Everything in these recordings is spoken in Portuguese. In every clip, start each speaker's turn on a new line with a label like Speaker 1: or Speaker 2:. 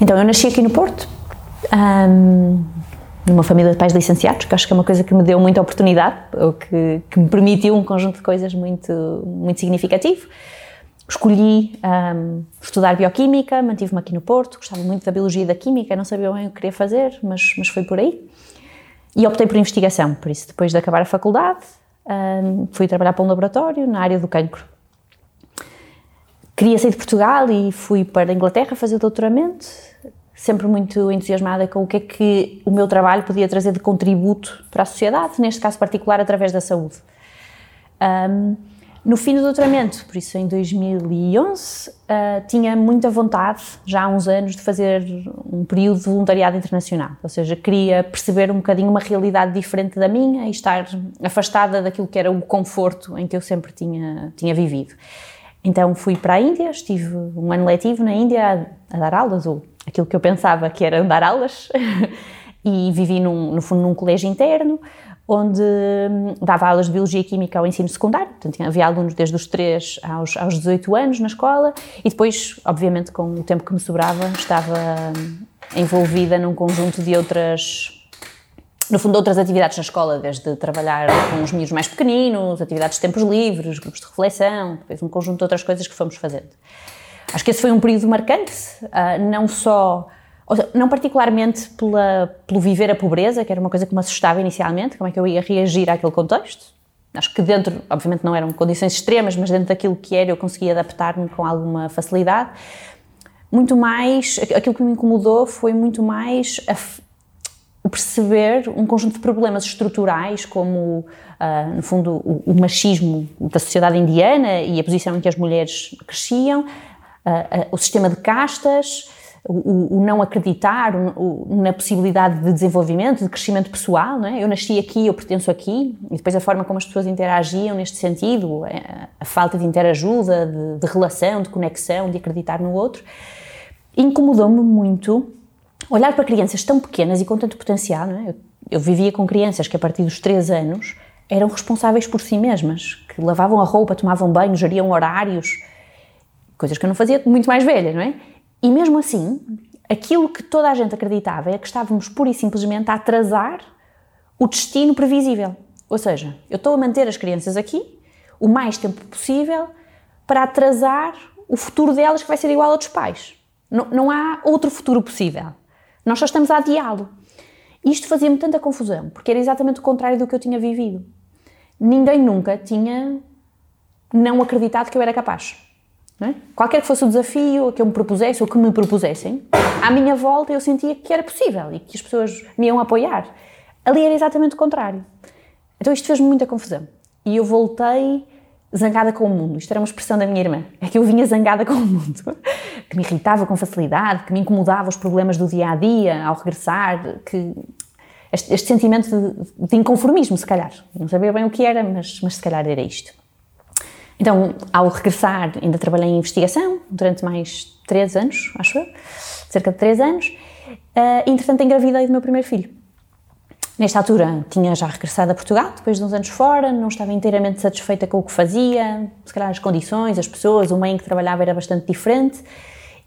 Speaker 1: Então, eu nasci aqui no Porto, um, numa família de pais licenciados, que acho que é uma coisa que me deu muita oportunidade, ou que, que me permitiu um conjunto de coisas muito, muito significativo. Escolhi estudar bioquímica, mantive-me aqui no Porto, gostava muito da biologia e da química, não sabia bem o que queria fazer, mas, mas foi por aí. E optei por investigação, por isso, depois de acabar a faculdade, fui trabalhar para um laboratório na área do cancro. Queria sair de Portugal e fui para a Inglaterra fazer doutoramento, sempre muito entusiasmada com o que é que o meu trabalho podia trazer de contributo para a sociedade, neste caso particular através da saúde. Um, no fim do doutoramento, por isso em 2011, uh, ah, tinha muita vontade, já há uns anos, de fazer um período de voluntariado internacional. Ou seja, queria perceber um bocadinho uma realidade diferente da minha e estar afastada daquilo que era o conforto em que eu sempre tinha, tinha vivido. Então fui para a Índia, estive um ano letivo na Índia a, a dar aulas, ou aquilo que eu pensava que era dar aulas, e vivi num, no fundo num colégio interno, onde hum, dava aulas de Biologia e Química ao ensino secundário, portanto havia alunos desde os 3 aos, aos 18 anos na escola e depois, obviamente, com o tempo que me sobrava, estava hum, envolvida num conjunto de outras, no fundo, outras atividades na escola, desde trabalhar com os miúdos mais pequeninos, atividades de tempos livres, grupos de reflexão, depois um conjunto de outras coisas que fomos fazendo. Acho que esse foi um período marcante, ah, não só não particularmente pela, pelo viver a pobreza, que era uma coisa que me assustava inicialmente, como é que eu ia reagir àquele contexto. Acho que dentro, obviamente não eram condições extremas, mas dentro daquilo que era eu conseguia adaptar-me com alguma facilidade. Muito mais, aquilo que me incomodou foi muito mais o perceber um conjunto de problemas estruturais, como, uh, no fundo, o, o, machismo da sociedade indiana e a posição em que as mulheres cresciam, uh, o sistema de castas, o, o não acreditar o, na possibilidade de desenvolvimento, de crescimento pessoal, não é? Eu nasci aqui, eu pertenço aqui, e depois a forma como as pessoas interagiam neste sentido, é, a falta de interajuda, de, de relação, de conexão, de acreditar no outro, incomodou-me muito olhar para crianças tão pequenas e com tanto potencial, não é? Eu, eu vivia com crianças que a partir dos 3 anos eram responsáveis por si mesmas, que lavavam a roupa, tomavam banho, geriam horários, coisas que eu não fazia muito mais velha, não é? E mesmo assim, aquilo que toda a gente acreditava é que estávamos pura e simplesmente a atrasar o destino previsível. Ou seja, eu estou a manter as crianças aqui o mais tempo possível para atrasar o futuro delas que vai ser igual ao dos pais. Não, não há outro futuro possível. Nós só estamos a adiá-lo. Isto fazia-me tanta confusão, porque era exatamente o contrário do que eu tinha vivido. Ninguém nunca tinha não acreditado que eu era capaz. É? Qualquer que fosse o desafio que eu me propusesse ou que me propusessem, à minha volta eu sentia que era possível e que as pessoas me iam apoiar. Ali era exatamente o contrário. Então isto fez-me muita confusão. E eu voltei zangada com o mundo. Isto era uma expressão da minha irmã. É que eu vinha zangada com o mundo. Que me irritava com facilidade, que me incomodava os problemas do dia a dia ao regressar, que este, este sentimento de, de, inconformismo, se calhar. Não sabia bem o que era, mas, mas se calhar era isto. Então, ao regressar, ainda trabalhei em investigação durante mais três anos, acho eu, cerca de três anos. Uh, entretanto, engravidei do meu primeiro filho. Nesta altura, tinha já regressado a Portugal, depois de uns anos fora, não estava inteiramente satisfeita com o que fazia, se calhar as condições, as pessoas, o meio em que trabalhava era bastante diferente.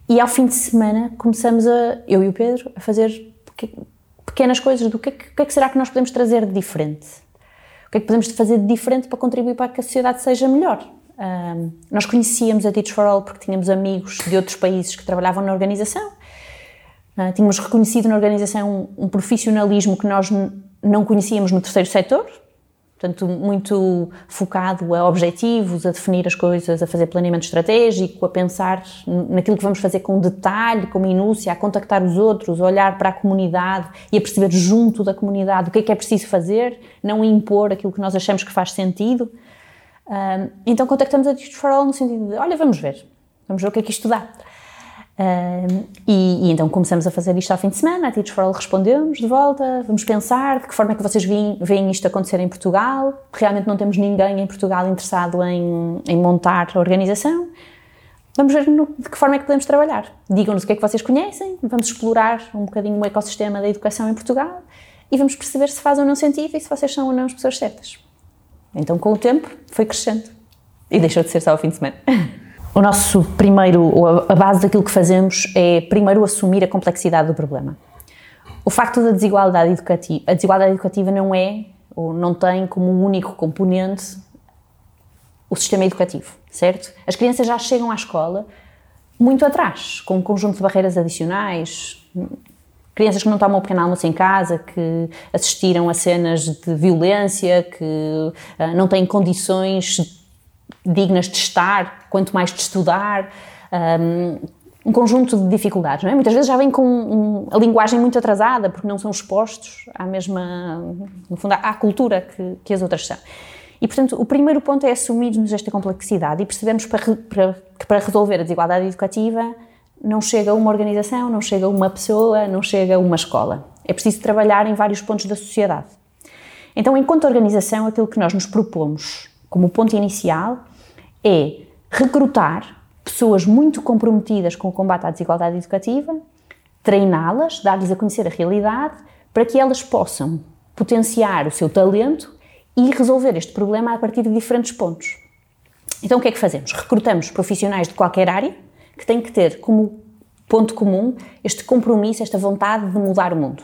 Speaker 1: E ao fim de semana começamos a, eu e o Pedro, a fazer pequenas coisas do que, que, é que será que nós podemos trazer de diferente. O que é que podemos fazer de diferente para contribuir para que a sociedade seja melhor? Um, nós conhecíamos a Teach for All porque tínhamos amigos de outros países que trabalhavam na organização. Uh, tínhamos reconhecido na organização um, um profissionalismo que nós não conhecíamos no terceiro setor, portanto, muito focado a objetivos, a definir as coisas, a fazer planeamento estratégico, a pensar naquilo que vamos fazer com detalhe, com minúcia, a contactar os outros, a olhar para a comunidade e a perceber junto da comunidade o que é que é preciso fazer, não impor aquilo que nós achamos que faz sentido então contactamos a All no sentido de, olha, vamos ver, vamos ver o que é que isto dá. Uh, e, e, então começamos a fazer isto ao fim de semana, a Teach for All respondemos de volta, vamos pensar de que forma é que vocês veem, veem isto acontecer em Portugal, realmente não temos ninguém em Portugal interessado em, em montar a organização, vamos ver no, de que forma é que podemos trabalhar. Digam-nos o que é que vocês conhecem, vamos explorar um bocadinho o ecossistema da educação em Portugal e vamos perceber se faz ou não sentido e se vocês são ou não as pessoas certas. Então com o tempo foi crescendo e deixou de ser só ao fim de semana. O nosso primeiro, a base daquilo que fazemos é primeiro assumir a complexidade do problema. O facto da desigualdade educativa, a desigualdade educativa não é ou não tem como único componente o sistema educativo, certo? As crianças já chegam à escola muito atrás, com um conjunto de barreiras adicionais, crianças que não tomam o pequeno almoço em casa, que assistiram a cenas de violência, que uh, não têm condições dignas de estar, quanto mais de estudar, um, um conjunto de dificuldades, não é? Muitas vezes já vêm com um, a linguagem muito atrasada, porque não são expostos à mesma, no fundo, à cultura que, que as outras são. E, portanto, o primeiro ponto é assumirmos esta complexidade e percebemos para, para, que para resolver a desigualdade educativa não chega uma organização, não chega uma pessoa, não chega uma escola. É preciso trabalhar em vários pontos da sociedade. Então, enquanto organização, aquilo que nós nos propomos como ponto inicial é recrutar pessoas muito comprometidas com o combate à desigualdade educativa, treiná-las, dar-lhes a conhecer a realidade, para que elas possam potenciar o seu talento e resolver este problema a partir de diferentes pontos. Então, o que é que fazemos? Recrutamos profissionais de qualquer área que têm que ter como ponto comum este compromisso, esta vontade de mudar o mundo.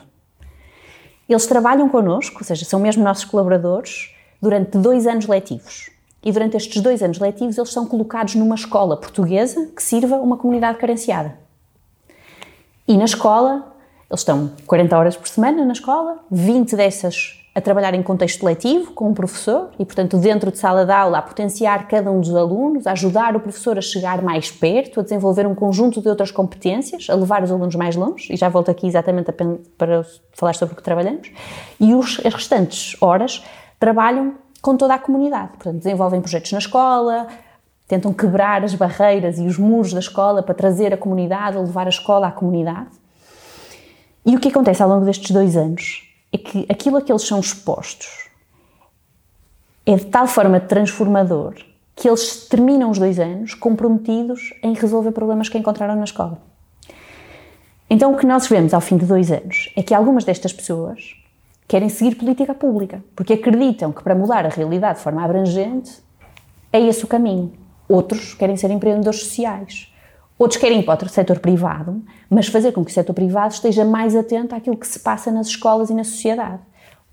Speaker 1: Eles trabalham connosco, ou seja, são mesmo nossos colaboradores, durante dois anos letivos. E durante estes dois anos letivos, eles são colocados numa escola portuguesa que sirva uma comunidade carenciada. E na escola, eles estão 40 horas por semana na escola, 20 dessas a trabalhar em contexto letivo com um professor e, portanto, dentro de sala de aula, a potenciar cada um dos alunos, a ajudar o professor a chegar mais perto, a desenvolver um conjunto de outras competências, a levar os alunos mais longe, e já volto aqui exatamente para falar sobre o que trabalhamos, e os, as restantes horas trabalham com toda a comunidade. Portanto, desenvolvem projetos na escola, tentam quebrar as barreiras e os muros da escola para trazer a comunidade, levar a escola à comunidade. E o que acontece ao longo destes dois anos é que aquilo a que eles são expostos é de tal forma transformador que eles terminam os dois anos comprometidos em resolver problemas que encontraram na escola. Então, o que nós vemos ao fim de dois anos é que algumas destas pessoas querem seguir política pública, porque acreditam que para mudar a realidade de forma abrangente é esse o caminho. Outros querem ser empreendedores sociais. Outros querem ir para o setor privado, mas fazer com que o setor privado esteja mais atento àquilo que se passa nas escolas e na sociedade.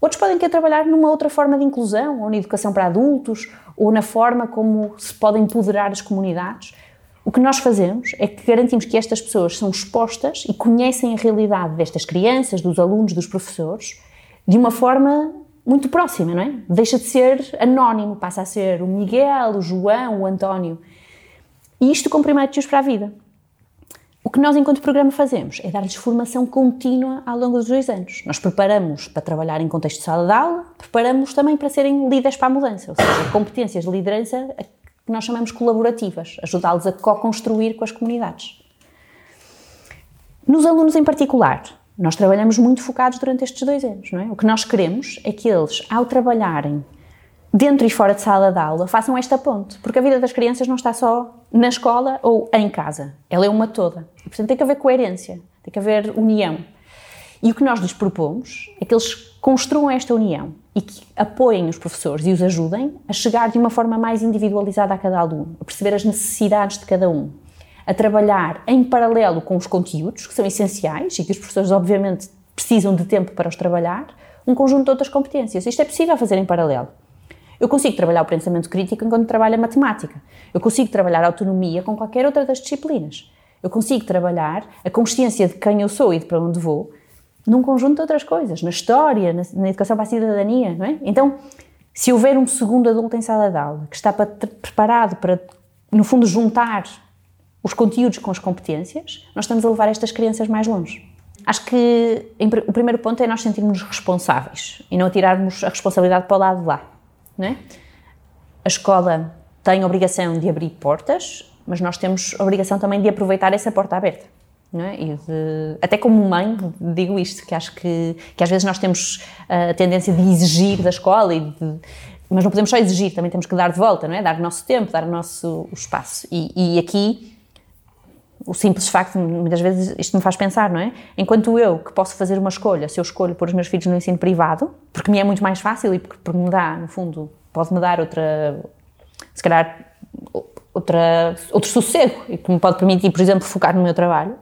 Speaker 1: Outros podem querer trabalhar numa outra forma de inclusão, ou na educação para adultos, ou na forma como se podem empoderar as comunidades. O que nós fazemos é que garantimos que estas pessoas são expostas e conhecem a realidade destas crianças, dos alunos, dos professores, de uma forma muito próxima, não é? Deixa de ser anónimo, passa a ser o Miguel, o João, o António. E isto compromete-os para a vida. O que nós, enquanto programa, fazemos é dar-lhes formação contínua ao longo dos dois anos. Nós preparamos para trabalhar em contexto de sala de aula, preparamos também para serem líderes para a mudança, ou seja, competências de liderança que nós chamamos colaborativas, ajudá-los a co-construir com as comunidades. Nos alunos em particular, nós trabalhamos muito focados durante estes dois anos, não é? O que nós queremos é que eles, ao trabalharem dentro e fora de sala de aula, façam esta ponte, porque a vida das crianças não está só na escola ou em casa, ela é uma toda. E, portanto, tem que haver coerência, tem que haver união. E o que nós lhes propomos é que eles construam esta união e que apoiem os professores e os ajudem a chegar de uma forma mais individualizada a cada aluno, a perceber as necessidades de cada um a trabalhar em paralelo com os conteúdos, que são essenciais e que os professores, obviamente, precisam de tempo para os trabalhar, um conjunto de outras competências. Isto é possível fazer em paralelo. Eu consigo trabalhar o pensamento crítico enquanto trabalho a matemática. Eu consigo trabalhar a autonomia com qualquer outra das disciplinas. Eu consigo trabalhar a consciência de quem eu sou e de para onde vou num conjunto de outras coisas, na história, na, na educação para a cidadania, não é? Então, se houver um segundo adulto em sala de aula que está para, preparado para, no fundo, juntar os conteúdos com as competências, nós estamos a levar estas crianças mais longe. Acho que o primeiro ponto é nós sentirmos responsáveis e não tirarmos a responsabilidade para o lado de lá. Não é? A escola tem a obrigação de abrir portas, mas nós temos a obrigação também de aproveitar essa porta aberta. É? De, até como mãe, digo isto, que acho que, que às vezes nós temos a tendência de exigir da escola, de, mas não podemos só exigir, também temos que dar de volta, não é? Dar o nosso tempo, dar o nosso espaço. E, e aqui, o simples facto, muitas vezes isto me faz pensar, não é? Enquanto eu, que posso fazer uma escolha, se eu escolho pôr os meus filhos no ensino privado, porque me é muito mais fácil e porque, porque me dá, no fundo, pode-me dar outra, se calhar, outra, outro sossego e que me pode permitir, por exemplo, focar no meu trabalho,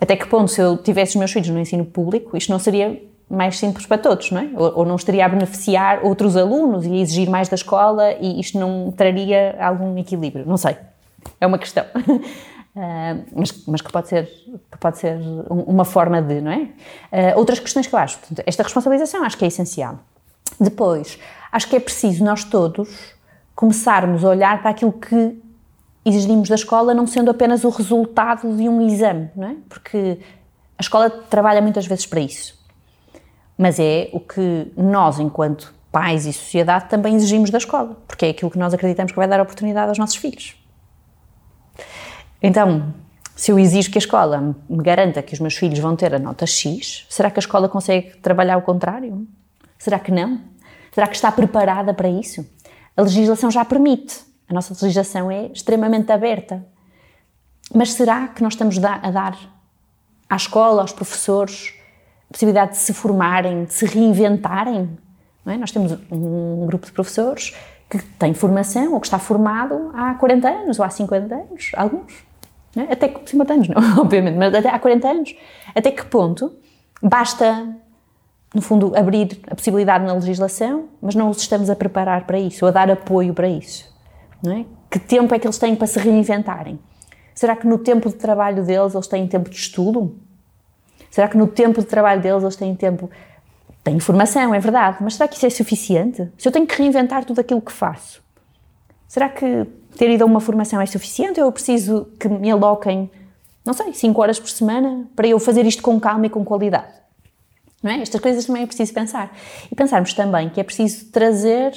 Speaker 1: até que ponto, se eu tivesse os meus filhos no ensino público, isto não seria mais simples para todos, não é? Ou, ou, não estaria a beneficiar outros alunos e a exigir mais da escola e isto não traria algum equilíbrio? Não sei. É uma questão. Uh, mas, mas, que pode ser, que pode ser uma forma de, não é? Uh, outras questões que eu acho. Portanto, esta responsabilização acho que é essencial. Depois, acho que é preciso nós todos começarmos a olhar para aquilo que exigimos da escola não sendo apenas o resultado de um exame, não é? Porque a escola trabalha muitas vezes para isso. Mas é o que nós, enquanto pais e sociedade, também exigimos da escola, porque é aquilo que nós acreditamos que vai dar oportunidade aos nossos filhos. Então, se eu exijo que a escola me garanta que os meus filhos vão ter a nota X, será que a escola consegue trabalhar o contrário? Será que não? Será que está preparada para isso? A legislação já permite, a nossa legislação é extremamente aberta. Mas será que nós estamos a dar à escola, aos professores, a possibilidade de se formarem, de se reinventarem? É? Nós temos um grupo de professores que tem formação ou que está formado há 40 anos ou há 50 anos, alguns. É? Até 50 anos, não, obviamente, mas até há 40 anos. Até que ponto basta, no fundo, abrir a possibilidade na legislação, mas não os estamos a preparar para isso, ou a dar apoio para isso? É? Que tempo é que eles têm para se reinventarem? Será que no tempo de trabalho deles eles têm tempo de estudo? Será que no tempo de trabalho deles eles têm tempo. Têm informação, é verdade, mas será que isso é suficiente? Se eu tenho que reinventar tudo aquilo que faço, será que ter ido a uma formação é suficiente ou eu preciso que me aloquem, não sei, 5 horas por semana para eu fazer isto com calma e com qualidade? Não é? Estas coisas também é preciso pensar. E pensarmos também que é preciso trazer,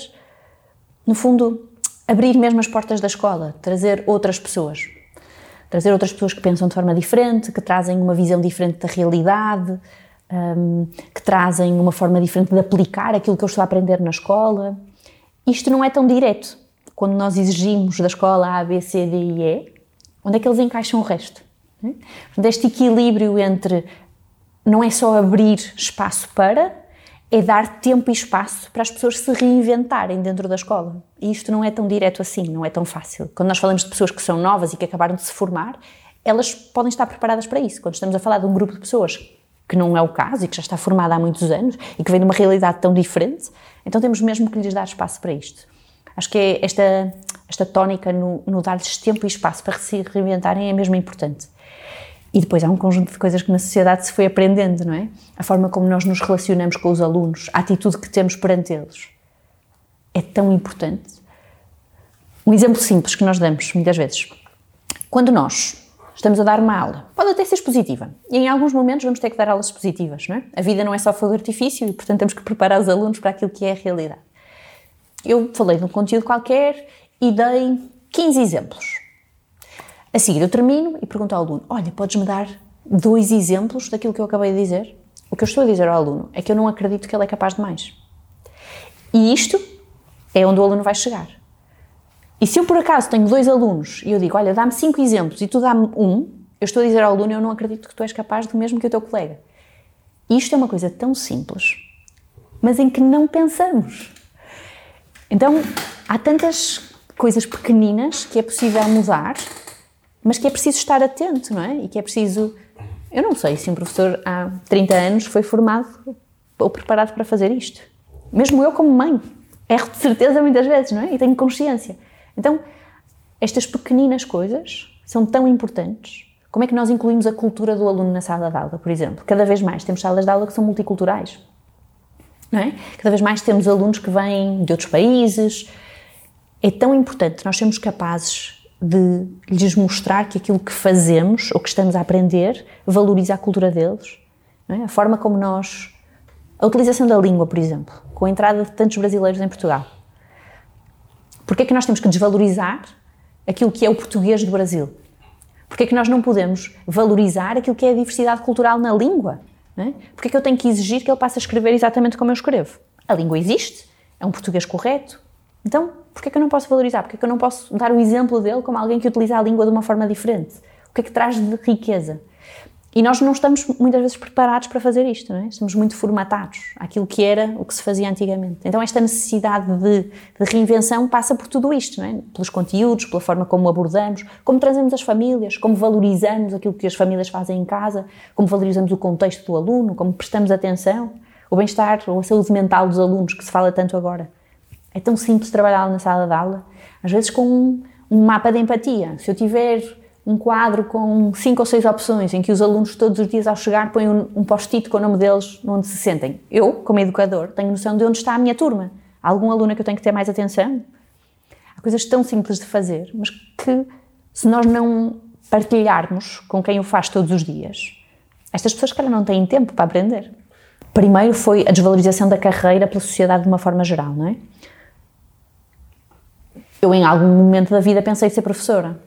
Speaker 1: no fundo, abrir mesmo as portas da escola, trazer outras pessoas. Trazer outras pessoas que pensam de forma diferente, que trazem uma visão diferente da realidade, um, que trazem uma forma diferente de aplicar aquilo que eu estou a aprender na escola. Isto não é tão direto. Quando nós exigimos da escola A, B, C, D e E, onde é que eles encaixam o resto? Este equilíbrio entre não é só abrir espaço para, é dar tempo e espaço para as pessoas se reinventarem dentro da escola. E isto não é tão direto assim, não é tão fácil. Quando nós falamos de pessoas que são novas e que acabaram de se formar, elas podem estar preparadas para isso. Quando estamos a falar de um grupo de pessoas que não é o caso e que já está formada há muitos anos e que vem de uma realidade tão diferente, então temos mesmo que lhes dar espaço para isto. Acho que é esta, esta tónica no, no dar-lhes tempo e espaço para se reinventarem é mesmo importante. E depois há um conjunto de coisas que na sociedade se foi aprendendo, não é? A forma como nós nos relacionamos com os alunos, a atitude que temos perante eles. É tão importante. Um exemplo simples que nós damos muitas vezes. Quando nós estamos a dar uma aula, pode até ser expositiva, e em alguns momentos vamos ter que dar aulas expositivas, não é? A vida não é só fogo de artifício e, portanto, temos que preparar os alunos para aquilo que é a realidade. Eu falei de um conteúdo qualquer e dei 15 exemplos a seguir, eu termino e pergunto ao aluno: Olha, podes-me dar dois exemplos daquilo que eu acabei de dizer? O que eu estou a dizer ao aluno é que eu não acredito que ele é capaz de mais. E isto é onde o aluno vai chegar. E se eu por acaso tenho dois alunos e eu digo: Olha, dá-me cinco exemplos e tu dá-me um, eu estou a dizer ao aluno: Eu não acredito que tu és capaz do mesmo que o teu colega. E isto é uma coisa tão simples, mas em que não pensamos. Então, há tantas coisas pequeninas que é possível mudar mas que é preciso estar atento, não é? E que é preciso. Eu não sei se um professor há 30 anos foi formado ou preparado para fazer isto. Mesmo eu, como mãe, erro de certeza muitas vezes, não é? E tenho consciência. Então, estas pequeninas coisas são tão importantes. Como é que nós incluímos a cultura do aluno na sala de aula, por exemplo? Cada vez mais temos salas de aula que são multiculturais. Não é? Cada vez mais temos alunos que vêm de outros países. É tão importante nós sermos capazes de lhes mostrar que aquilo que fazemos ou que estamos a aprender valoriza a cultura deles. É? A forma como nós. A utilização da língua, por exemplo, com a entrada de tantos brasileiros em Portugal. Porquê é que nós temos que desvalorizar aquilo que é o português do Brasil? Porque é que nós não podemos valorizar aquilo que é a diversidade cultural na língua? É? Porque é que eu tenho que exigir que ele passe a escrever exatamente como eu escrevo? A língua existe, é um português correto. Então, porquê é que eu não posso valorizar? Porquê é que eu não posso dar o exemplo dele como alguém que utiliza a língua de uma forma diferente? O que é que traz de riqueza? E nós não estamos muitas vezes preparados para fazer isto, não é? Estamos muito formatados àquilo que era o que se fazia antigamente. Então, esta necessidade de, de, reinvenção passa por tudo isto, não é? Pelos conteúdos, pela forma como abordamos, como trazemos as famílias, como valorizamos aquilo que as famílias fazem em casa, como valorizamos o contexto do aluno, como prestamos atenção, o bem-estar ou a saúde mental dos alunos, que se fala tanto agora. É tão simples trabalhar na sala de aula, às vezes com um, um mapa de empatia. Se eu tiver um quadro com cinco ou seis opções em que os alunos todos os dias ao chegar põem um, um post-it com o nome deles onde se sentem. Eu, como educador, tenho noção de onde está a minha turma. Há algum aluno que eu tenho que ter mais atenção? Há coisas tão simples de fazer, mas que se nós não partilharmos com quem o faz todos os dias, estas pessoas, calhar, não têm tempo para aprender. Primeiro foi a desvalorização da carreira pela sociedade de uma forma geral, não é? Eu, em algum momento da vida, pensei ser professora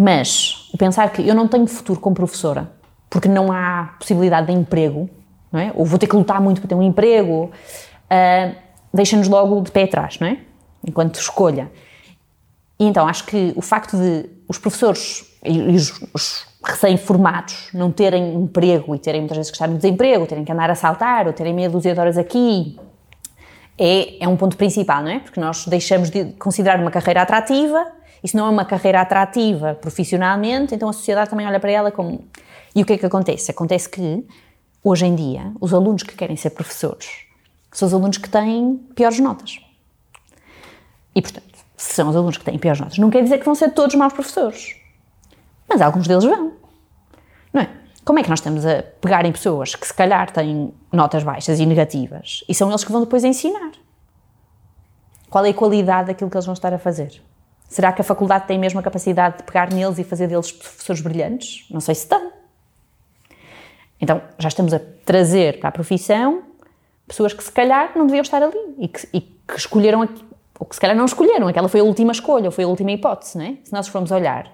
Speaker 1: mas o pensar que eu não tenho futuro como professora, porque não há possibilidade de emprego, não é? ou vou ter que lutar muito para ter um emprego, uh, deixa-nos logo de pé atrás, não é? Enquanto escolha. E então acho que o facto de os professores e os, os recém-formados não terem emprego e terem muitas vezes que estar no desemprego, terem que andar a saltar ou terem meia dúzia de horas aqui, é, é um ponto principal, não é? Porque nós deixamos de considerar uma carreira atrativa isso não é uma carreira atrativa profissionalmente, então a sociedade também olha para ela como. E o que é que acontece? Acontece que, hoje em dia, os alunos que querem ser professores são os alunos que têm piores notas. E, portanto, se são os alunos que têm piores notas, não quer dizer que vão ser todos maus professores. Mas alguns deles vão. Não é? Como é que nós estamos a pegar em pessoas que se calhar têm notas baixas e negativas e são eles que vão depois ensinar? Qual é a qualidade daquilo que eles vão estar a fazer? Será que a faculdade tem mesmo a capacidade de pegar neles e fazer deles professores brilhantes? Não sei se tem. Então, já estamos a trazer para a profissão pessoas que se calhar não deviam estar ali e que, e que escolheram, ou que se calhar não escolheram, aquela foi a última escolha, ou foi a última hipótese, não é? Se nós formos olhar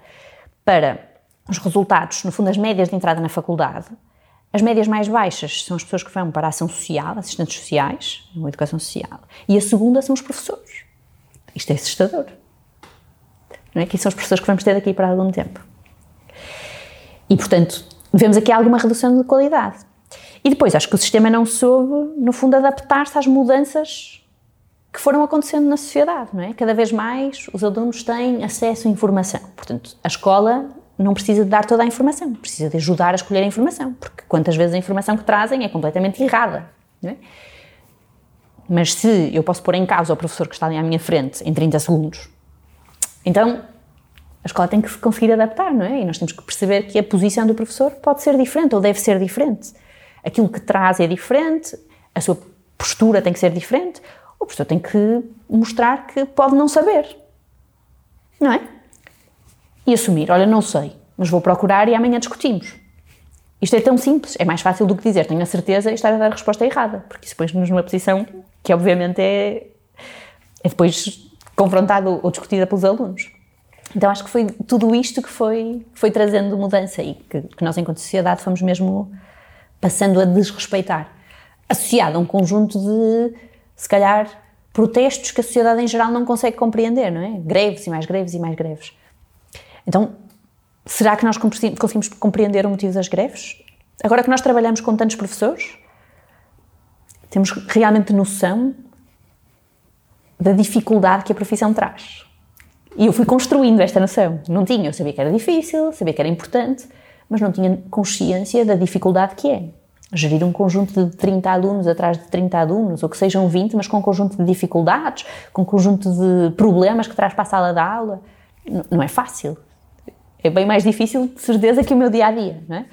Speaker 1: para os resultados, no fundo, as médias de entrada na faculdade, as médias mais baixas são as pessoas que vão para a ação social, assistentes sociais, uma educação social, e a segunda são os professores. Isto é assustador não é? que são as pessoas que vamos ter daqui para algum tempo. E, portanto, vemos aqui alguma redução de qualidade. E depois, acho que o sistema não soube, no fundo, adaptar-se às mudanças que foram acontecendo na sociedade, não é? Cada vez mais os alunos têm acesso à informação. Portanto, a escola não precisa de dar toda a informação, precisa de ajudar a escolher a informação, porque quantas vezes a informação que trazem é completamente errada, não é? Mas se eu posso pôr em causa o professor que está ali à minha frente em 30 segundos então, a escola tem que se conseguir adaptar, não é? E nós temos que perceber que a posição do professor pode ser diferente ou deve ser diferente. Aquilo que traz é diferente, a sua postura tem que ser diferente, o professor tem que mostrar que pode não saber, não é? E assumir, olha, não sei, mas vou procurar e amanhã discutimos. Isto é tão simples, é mais fácil do que dizer tenho a certeza e estar a dar a resposta errada, porque isso põe-nos numa posição que obviamente é, é depois confrontada ou discutida pelos alunos. Então acho que foi tudo isto que foi, foi trazendo mudança e que, que nós, enquanto sociedade, fomos mesmo passando a desrespeitar, associado a um conjunto de, se calhar, protestos que a sociedade em geral não consegue compreender, não é? Greves e mais greves e mais greves. Então, será que nós conseguimos compreender o motivo das greves? Agora que nós trabalhamos com tantos professores, temos realmente noção da dificuldade que a profissão traz. E eu fui construindo esta noção. Não tinha, eu sabia que era difícil, sabia que era importante, mas não tinha consciência da dificuldade que é. Gerir um conjunto de 30 alunos atrás de 30 alunos, ou que sejam 20, mas com um conjunto de dificuldades, com um conjunto de problemas que traz para a sala da aula, não é fácil. É bem mais difícil, de certeza, que o meu dia a dia, não é?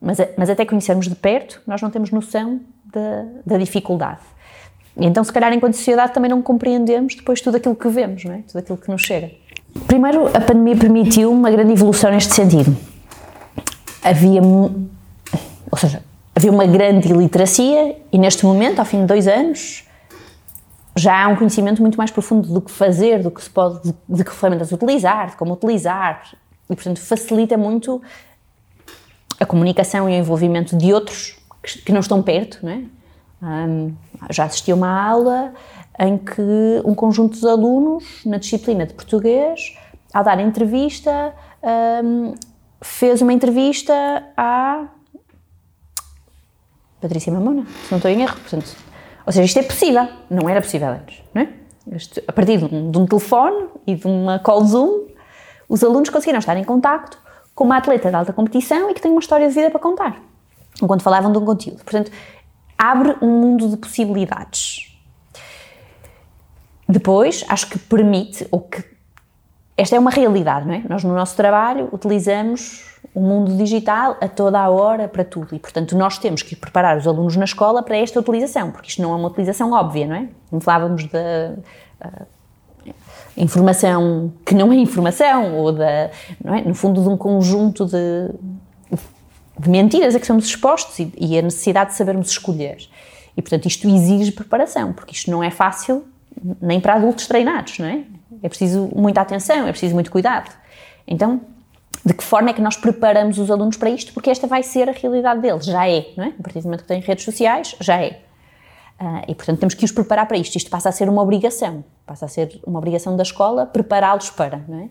Speaker 1: Mas, mas até conhecermos de perto, nós não temos noção da, da dificuldade. E então, se calhar, enquanto sociedade, também não compreendemos depois tudo aquilo que vemos, não é? tudo aquilo que nos chega. Primeiro, a pandemia permitiu uma grande evolução neste sentido. Havia, ou seja, havia uma grande iliteracia e neste momento, ao fim de dois anos, já há um conhecimento muito mais profundo do que fazer, do que se pode, de, de que ferramentas utilizar, de como utilizar, e portanto facilita muito a comunicação e o envolvimento de outros que, que não estão perto, não é? Um, já assisti a uma aula em que um conjunto de alunos, na disciplina de português, ao dar entrevista, um, fez uma entrevista à Patrícia Mamona, se não estou em erro. Portanto, ou seja, isto é possível, não era possível antes. Não é? Este, a partir de um, de um, telefone e de uma call Zoom, os alunos conseguiram estar em contacto com uma atleta de alta competição e que tem uma história de vida para contar, enquanto falavam de um conteúdo. Portanto, abre um mundo de possibilidades. Depois, acho que permite, ou que esta é uma realidade, não é? Nós no nosso trabalho utilizamos o mundo digital a toda a hora para tudo e, portanto, nós temos que preparar os alunos na escola para esta utilização, porque isto não é uma utilização óbvia, não é? Não falávamos da uh, informação que não é informação, ou da, é? no fundo, de um conjunto de, de mentiras a que somos expostos e, e a necessidade de sabermos escolher. E, portanto, isto exige preparação, porque isto não é fácil nem para adultos treinados, não é? É preciso muita atenção, é preciso muito cuidado. Então, de que forma é que nós preparamos os alunos para isto? Porque esta vai ser a realidade deles, já é, não é? A partir do momento que têm redes sociais, já é. Uh, e, portanto, temos que os preparar para isto. Isto passa a ser uma obrigação, passa a ser uma obrigação da escola prepará-los para, não é?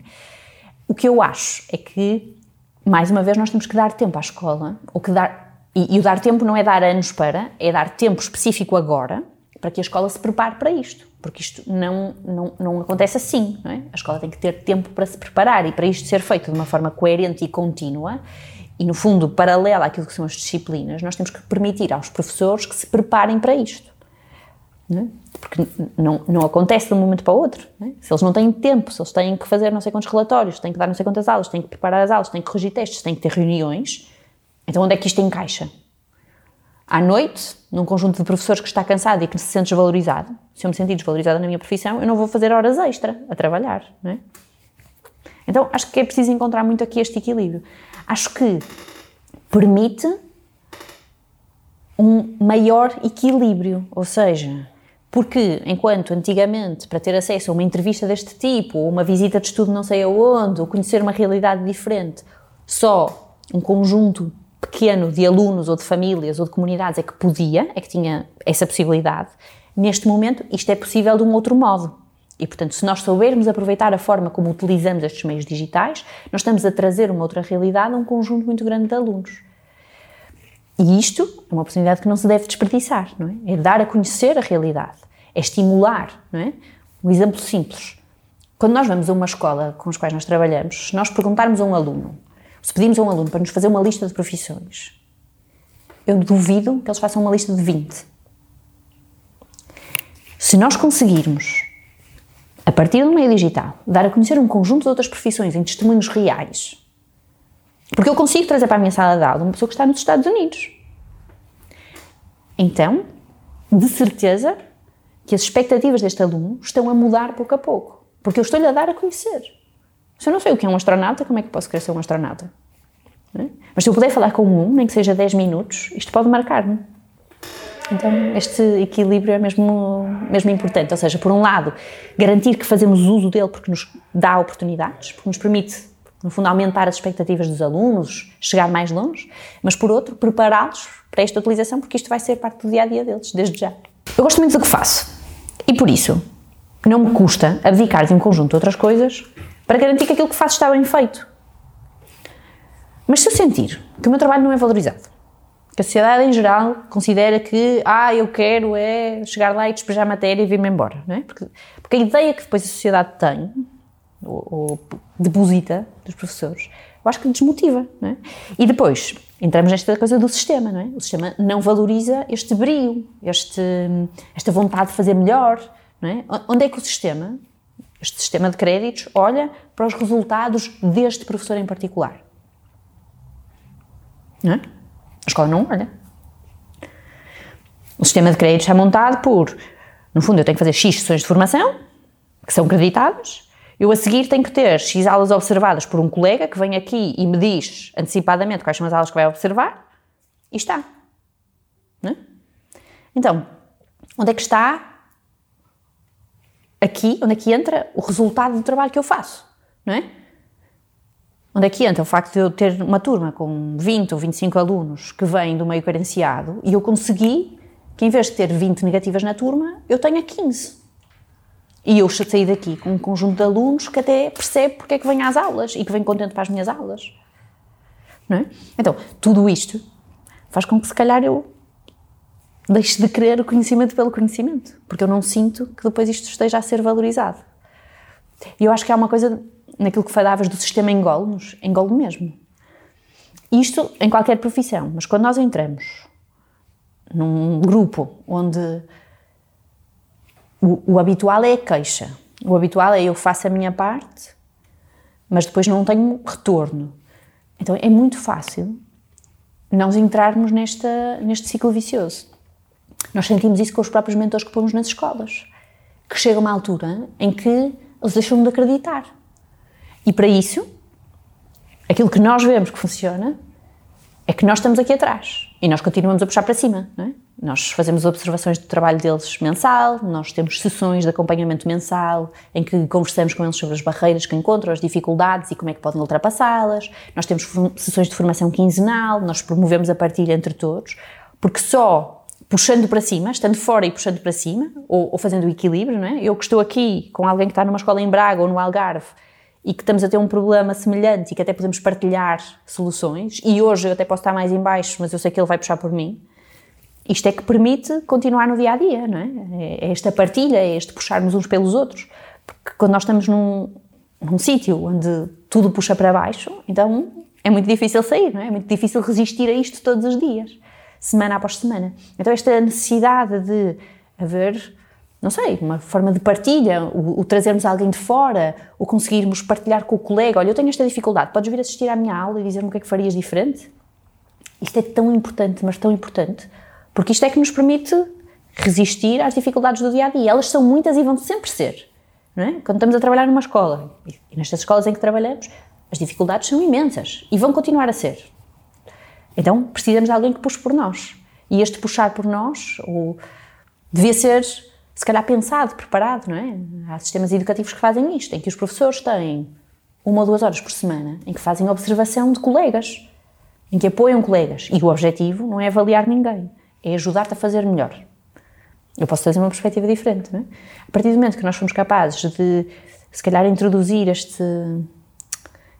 Speaker 1: O que eu acho é que, mais uma vez, nós temos que dar tempo à escola, ou que dar, e, e o dar tempo não é dar anos para, é dar tempo específico agora, para que a escola se prepare para isto porque isto não, não, não acontece assim, não é? A escola tem que ter tempo para se preparar e para isto ser feito de uma forma coerente e contínua e, no fundo, paralela àquilo que são as disciplinas, nós temos que permitir aos professores que se preparem para isto. Não é? Porque não, não acontece de um momento para o outro. É? Se eles não têm tempo, se eles têm que fazer não sei quantos relatórios, têm que dar não sei quantas aulas, têm que preparar as aulas, têm que corrigir testes, têm que ter reuniões, então onde é que isto encaixa? à noite, num conjunto de professores que está cansado e que se sente desvalorizado, se eu me sentir desvalorizada na minha profissão, eu não vou fazer horas extra a trabalhar, não é? Então, acho que é preciso encontrar muito aqui este equilíbrio. Acho que permite um maior equilíbrio, ou seja, porque enquanto antigamente, para ter acesso a uma entrevista deste tipo, ou uma visita de estudo não sei aonde, ou conhecer uma realidade diferente, só um conjunto pequeno de alunos ou de famílias ou de comunidades é que podia, é que tinha essa possibilidade. Neste momento, isto é possível de um outro modo. E, portanto, se nós soubermos aproveitar a forma como utilizamos estes meios digitais, nós estamos a trazer uma outra realidade a um conjunto muito grande de alunos. E isto é uma oportunidade que não se deve desperdiçar, não é? É dar a conhecer a realidade, é estimular, não é? Um exemplo simples. Quando nós vamos a uma escola com os quais nós trabalhamos, se nós perguntarmos a um aluno se pedimos a um aluno para nos fazer uma lista de profissões, eu duvido que eles façam uma lista de 20. Se nós conseguirmos, a partir do meio digital, dar a conhecer um conjunto de outras profissões em testemunhos reais, porque eu consigo trazer para a minha sala de aula uma pessoa que está nos Estados Unidos. Então, de certeza que as expectativas deste aluno estão a mudar pouco a pouco, porque eu estou-lhe a dar a conhecer. Se eu não sei o que é um astronauta, como é que posso querer ser um astronauta? É? Mas se eu puder falar com um, nem que seja 10 minutos, isto pode marcar-me. Então, este equilíbrio é mesmo, mesmo importante. Ou seja, por um lado, garantir que fazemos uso dele porque nos dá oportunidades, porque nos permite, no fundo, aumentar as expectativas dos alunos, chegar mais longe, mas por outro, prepará-los para esta utilização, porque isto vai ser parte do dia a dia deles, desde já. Eu gosto muito do que faço e por isso não me custa abdicar de um conjunto de outras coisas para garantir que aquilo que faço está bem feito. Mas se eu sentir que o meu trabalho não é valorizado, que a sociedade em geral considera que, ah, eu quero é chegar lá e despejar matéria e vir-me embora, não é? Porque, porque, a ideia que depois a sociedade tem, ou, ou deposita dos professores, eu acho que desmotiva, não é? E depois entramos nesta coisa do sistema, não é? O sistema não valoriza este brio, este, esta vontade de fazer melhor, não é? Onde é que o sistema este sistema de créditos olha para os resultados deste professor em particular. Não é? A escola não olha. O sistema de créditos é montado por, no fundo, eu tenho que fazer X sessões de formação, que são creditadas, eu a seguir tenho que ter X aulas observadas por um colega que vem aqui e me diz antecipadamente quais são as aulas que vai observar, e está. É? Então, onde é que está aqui, onde é que entra o resultado do trabalho que eu faço, não é? Onde é que entra o facto de eu ter uma turma com 20 ou 25 alunos que vêm do meio carenciado e eu consegui que em vez de ter 20 negativas na turma, eu tenha 15. E eu saí daqui com um conjunto de alunos que até percebe porque é que vem às aulas e que vem contente para as minhas aulas. Não é? Então, tudo isto faz com que se calhar eu deixe de querer o conhecimento pelo conhecimento, porque eu não sinto que depois isto esteja a ser valorizado. E eu acho que há uma coisa naquilo que falavas do sistema engole-nos, engole mesmo. Isto em qualquer profissão, mas quando nós entramos num grupo onde o, habitual é a queixa, o habitual é eu faço a minha parte, mas depois não tenho retorno. Então é muito fácil nós entrarmos nesta, neste ciclo vicioso. Nós sentimos isso com os próprios mentores que pomos nas escolas, que chega uma altura em que eles deixam de acreditar. E para isso, aquilo que nós vemos que funciona é que nós estamos aqui atrás e nós continuamos a puxar para cima, não é? Nós fazemos observações do trabalho deles mensal, nós temos sessões de acompanhamento mensal em que conversamos com eles sobre as barreiras que encontram, as dificuldades e como é que podem ultrapassá-las. Nós temos sessões de formação quinzenal, nós promovemos a partilha entre todos, porque só puxando para cima, estando fora e puxando para cima, ou, ou fazendo o equilíbrio, não é? Eu que estou aqui com alguém que está numa escola em Braga ou no Algarve e que estamos a ter um problema semelhante e que até podemos partilhar soluções, e hoje eu até posso estar mais em baixo, mas eu sei que ele vai puxar por mim, isto é que permite continuar no dia a dia, não é? É esta partilha, é este puxarmos uns pelos outros. Porque quando nós estamos num, num sítio onde tudo puxa para baixo, então é muito difícil sair, não é? É muito difícil resistir a isto todos os dias, semana após semana. Então, esta necessidade de haver não sei, uma forma de partilha, o, o, trazermos alguém de fora, o conseguirmos partilhar com o colega, olha, eu tenho esta dificuldade, podes vir assistir à minha aula e dizer-me o que é que farias diferente? Isto é tão importante, mas tão importante, porque isto é que nos permite resistir às dificuldades do dia a dia. Elas são muitas e vão sempre ser. Não é? Quando estamos a trabalhar numa escola, e nestas escolas em que trabalhamos, as dificuldades são imensas e vão continuar a ser. Então precisamos de alguém que puxe por nós. E este puxar por nós, ou devia ser se calhar pensado, preparado, não é? Há sistemas educativos que fazem isto, em que os professores têm uma ou duas horas por semana em que fazem observação de colegas, em que apoiam colegas. E o objetivo não é avaliar ninguém, é ajudar-te a fazer melhor. Eu posso trazer uma perspectiva diferente, não é? A partir do momento que nós somos capazes de, se calhar, introduzir este,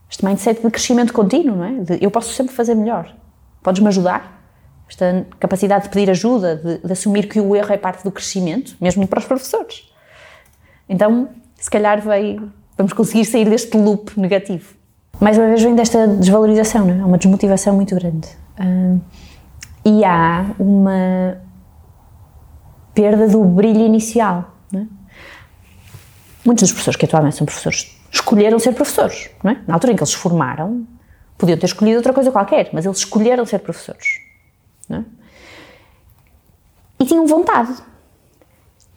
Speaker 1: este mindset de crescimento contínuo, não é? De, eu posso sempre fazer melhor. Podes-me ajudar? esta capacidade de pedir ajuda, de, de, assumir que o erro é parte do crescimento, mesmo para os professores. Então, se calhar vai, vamos conseguir sair deste loop negativo. Mais uma vez vem desta desvalorização, não é? uma desmotivação muito grande. Uh, e há uma perda do brilho inicial. É? Muitos dos professores que atualmente são professores escolheram ser professores. É? Na altura em que eles se formaram, podiam ter escolhido outra coisa qualquer, mas eles escolheram ser professores. É? E tinham vontade.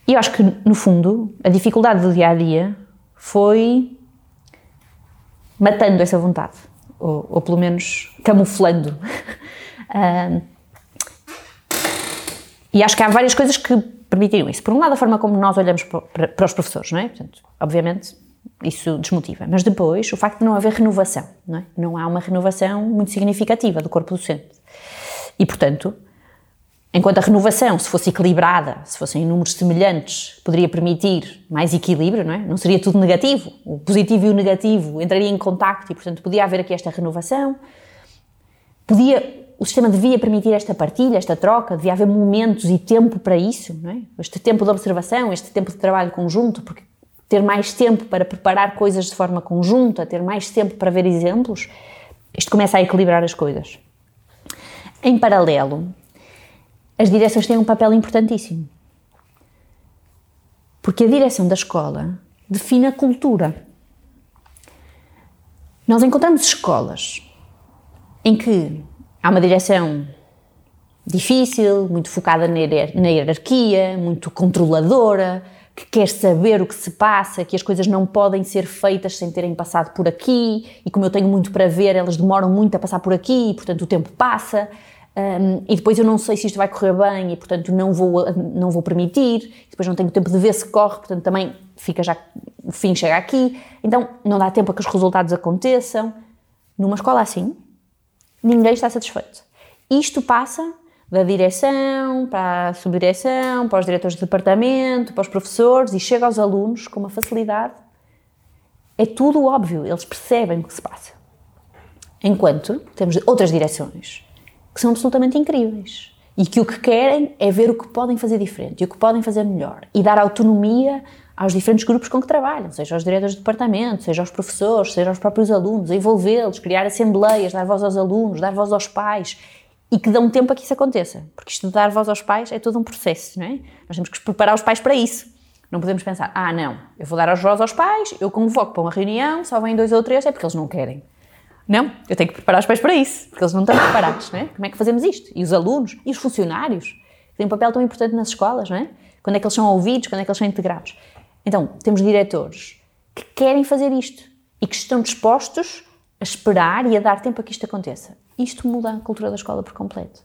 Speaker 1: E eu acho que, no fundo, a dificuldade do dia a dia foi matando essa vontade, ou, ou pelo menos camuflando. uh, e acho que há várias coisas que permitiram isso. Por um lado, a forma como nós olhamos para, os professores, não é? Portanto, obviamente, isso desmotiva. Mas depois, o facto de não haver renovação, não é? Não há uma renovação muito significativa do corpo docente. E, portanto, enquanto a renovação, se fosse equilibrada, se fossem números semelhantes, poderia permitir mais equilíbrio, não é? Não seria tudo negativo. O positivo e o negativo entrariam em contacto e, portanto, podia haver aqui esta renovação. Podia, o sistema devia permitir esta partilha, esta troca, devia haver momentos e tempo para isso, é? Este tempo de observação, este tempo de trabalho conjunto, porque ter mais tempo para preparar coisas de forma conjunta, ter mais tempo para ver exemplos, isto começa a equilibrar as coisas. Em paralelo, as direções têm um papel importantíssimo. Porque a direção da escola define a cultura. Nós encontramos escolas em que há uma direção difícil, muito focada na hierarquia, muito controladora, que quer saber o que se passa, que as coisas não podem ser feitas sem terem passado por aqui, e como eu tenho muito para ver, elas demoram muito a passar por aqui, e portanto o tempo passa. Um, e depois eu não sei se isto vai correr bem e, portanto, não vou, não vou permitir. Depois não tenho tempo de ver se corre, portanto, também fica já, o fim chega aqui. Então, não dá tempo a que os resultados aconteçam. Numa escola assim, ninguém está satisfeito. Isto passa da direção para a subdireção, para os diretores de departamento, para os professores e chega aos alunos com uma facilidade. É tudo óbvio, eles percebem o que se passa. Enquanto temos outras direções que são absolutamente incríveis e que o que querem é ver o que podem fazer diferente e o que podem fazer melhor e dar autonomia aos diferentes grupos com que trabalham, seja aos diretores de departamento, seja aos professores, seja aos próprios alunos, envolvê-los, criar assembleias, dar voz aos alunos, dar voz aos pais e que dão tempo a que isso aconteça, porque isto de dar voz aos pais é todo um processo, não é? Nós temos que preparar os pais para isso. Não podemos pensar, ah, não, eu vou dar as voz aos pais, eu convoco para uma reunião, só vêm dois ou três, é porque eles não querem. Não, eu tenho que preparar os pais para isso, porque eles não estão preparados, não é? Como é que fazemos isto? E os alunos, e os funcionários, que têm um papel tão importante nas escolas, não é? Quando é que eles são ouvidos, quando é que eles são integrados? Então, temos diretores que querem fazer isto e que estão dispostos a esperar e a dar tempo a que isto aconteça. Isto muda a cultura da escola por completo.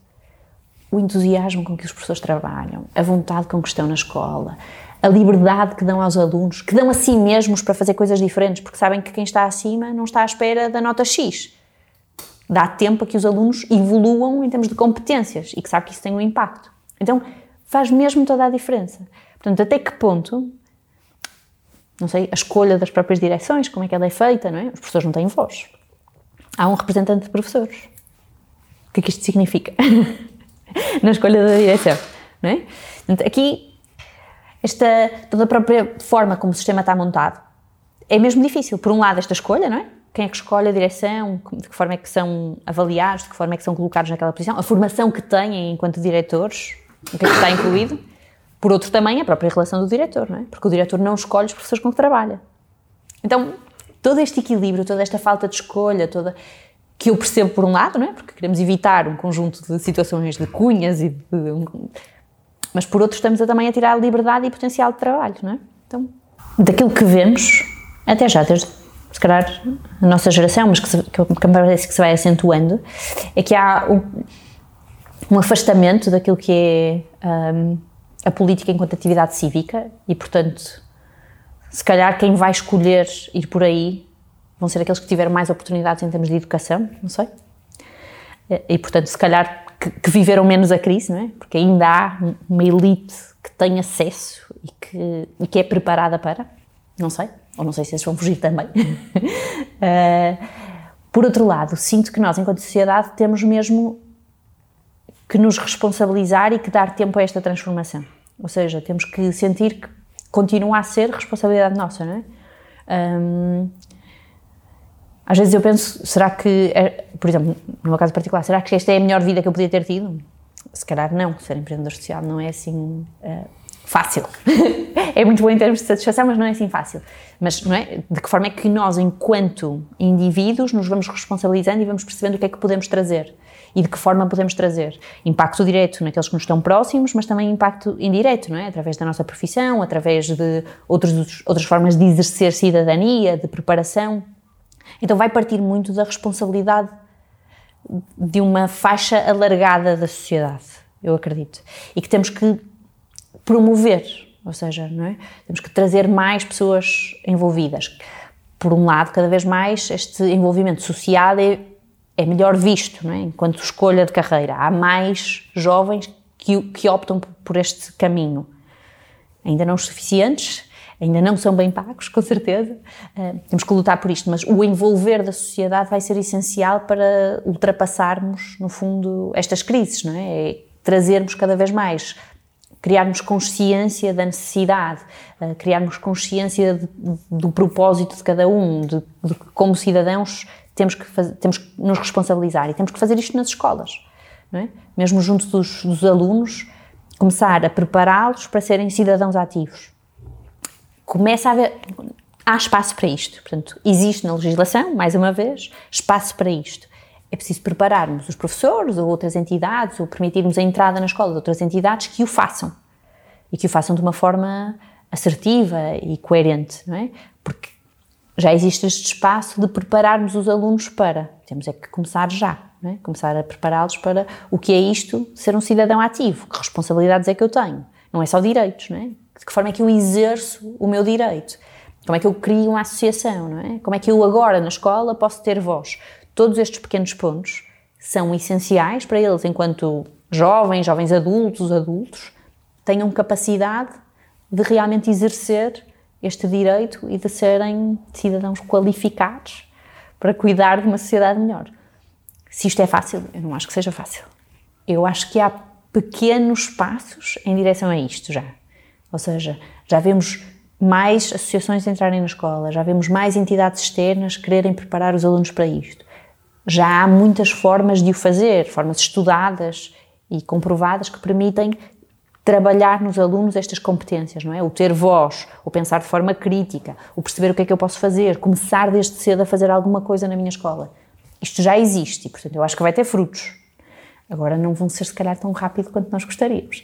Speaker 1: O entusiasmo com que os professores trabalham, a vontade com que estão na escola, a liberdade que dão aos alunos, que dão a si mesmos para fazer coisas diferentes, porque sabem que quem está acima não está à espera da nota X. Dá tempo a que os alunos evoluam em termos de competências e que sabe que isso tem um impacto. Então, faz mesmo toda a diferença. Portanto, até que ponto, não sei, a escolha das próprias direções, como é que ela é feita, não é? Os professores não têm voz. Há um representante de professores. O que é que isto significa? Na escolha da direção, não é? Aqui esta, toda a própria forma como o sistema está montado é mesmo difícil. Por um lado, esta escolha, não é? Quem é que escolhe a direção, de que forma é que são avaliados, de que forma é que são colocados naquela posição, a formação que têm enquanto diretores, o que é que está incluído. Por outro, também a própria relação do diretor, não é? Porque o diretor não escolhe os professores com que trabalha. Então, todo este equilíbrio, toda esta falta de escolha, toda que eu percebo por um lado, não é? Porque queremos evitar um conjunto de situações de cunhas e de, mas por outro estamos a, também a tirar a liberdade e potencial de trabalho, não é? Então, daquilo que vemos, até já, desde se calhar a nossa geração, mas que, se, que, que me parece que se vai acentuando, é que há um, um afastamento daquilo que é um, a política enquanto atividade cívica e, portanto, se calhar quem vai escolher ir por aí vão ser aqueles que tiveram mais oportunidades em termos de educação, não sei. E, portanto, se calhar que, que, viveram menos a crise, não é? Porque ainda há uma elite que tem acesso e que, e que é preparada para, não sei, ou não sei se eles vão fugir também. uh, por outro lado, sinto que nós, enquanto sociedade, temos mesmo que nos responsabilizar e que dar tempo a esta transformação. Ou seja, temos que sentir que continua a ser responsabilidade nossa, não é? Um, às vezes eu penso, será que, é, por exemplo, no meu caso particular, será que esta é a melhor vida que eu podia ter tido? Se calhar não, ser empreendedor social não é assim uh, fácil. é muito bom em termos de satisfação, mas não é assim fácil. Mas não é? de que forma é que nós, enquanto indivíduos, nos vamos responsabilizando e vamos percebendo o que é que podemos trazer e de que forma podemos trazer impacto direto naqueles que nos estão próximos, mas também impacto indireto, não é? Através da nossa profissão, através de outros, outras formas de exercer cidadania, de preparação. Então vai partir muito da responsabilidade de uma faixa alargada da sociedade, eu acredito. E que temos que promover, ou seja, é? temos que trazer mais pessoas envolvidas. Por um lado, cada vez mais este envolvimento social é, é melhor visto, não é? enquanto escolha de carreira. Há mais jovens que, que optam por este caminho. Ainda não os suficientes, ainda não são bem pagos, com certeza. Uh, temos que lutar por isto, mas o envolver da sociedade vai ser essencial para ultrapassarmos, no fundo, estas crises, não é? é trazermos cada vez mais criarmos consciência da necessidade, uh, criarmos consciência de, do propósito de cada um, de, de como cidadãos temos que, temos que nos responsabilizar e temos que fazer isto nas escolas, não é? mesmo junto dos, dos alunos, começar a prepará-los para serem cidadãos ativos começa a haver. Há espaço para isto. Portanto, existe na legislação, mais uma vez, espaço para isto. É preciso prepararmos os professores ou outras entidades, ou permitirmos a entrada na escola de outras entidades que o façam. E que o façam de uma forma assertiva e coerente, não é? Porque já existe este espaço de prepararmos os alunos para. Temos é que começar já. é? começar a prepará-los para o que é isto, ser um cidadão ativo, que responsabilidades é que eu tenho, não é só direitos, não é? De que forma é que eu exerço o meu direito? Como é que eu crio uma associação, não é? Como é que eu agora na escola posso ter voz? Todos estes pequenos pontos são essenciais para eles, enquanto jovens, jovens adultos, adultos, tenham capacidade de realmente exercer este direito e de serem cidadãos qualificados para cuidar de uma sociedade melhor. Se isto é fácil, eu não acho que seja fácil. Eu acho que há pequenos passos em direção a isto já. Ou seja, já vemos mais associações entrarem na escola, já vemos mais entidades externas quererem preparar os alunos para isto. Já há muitas formas de o fazer, formas estudadas e comprovadas que permitem trabalhar nos alunos estas competências, não é? O ter voz, o pensar de forma crítica, o perceber o que é que eu posso fazer, começar desde cedo a fazer alguma coisa na minha escola. Isto já existe e, portanto, eu acho que vai ter frutos. Agora não vão ser, se calhar, tão rápido quanto nós gostaríamos.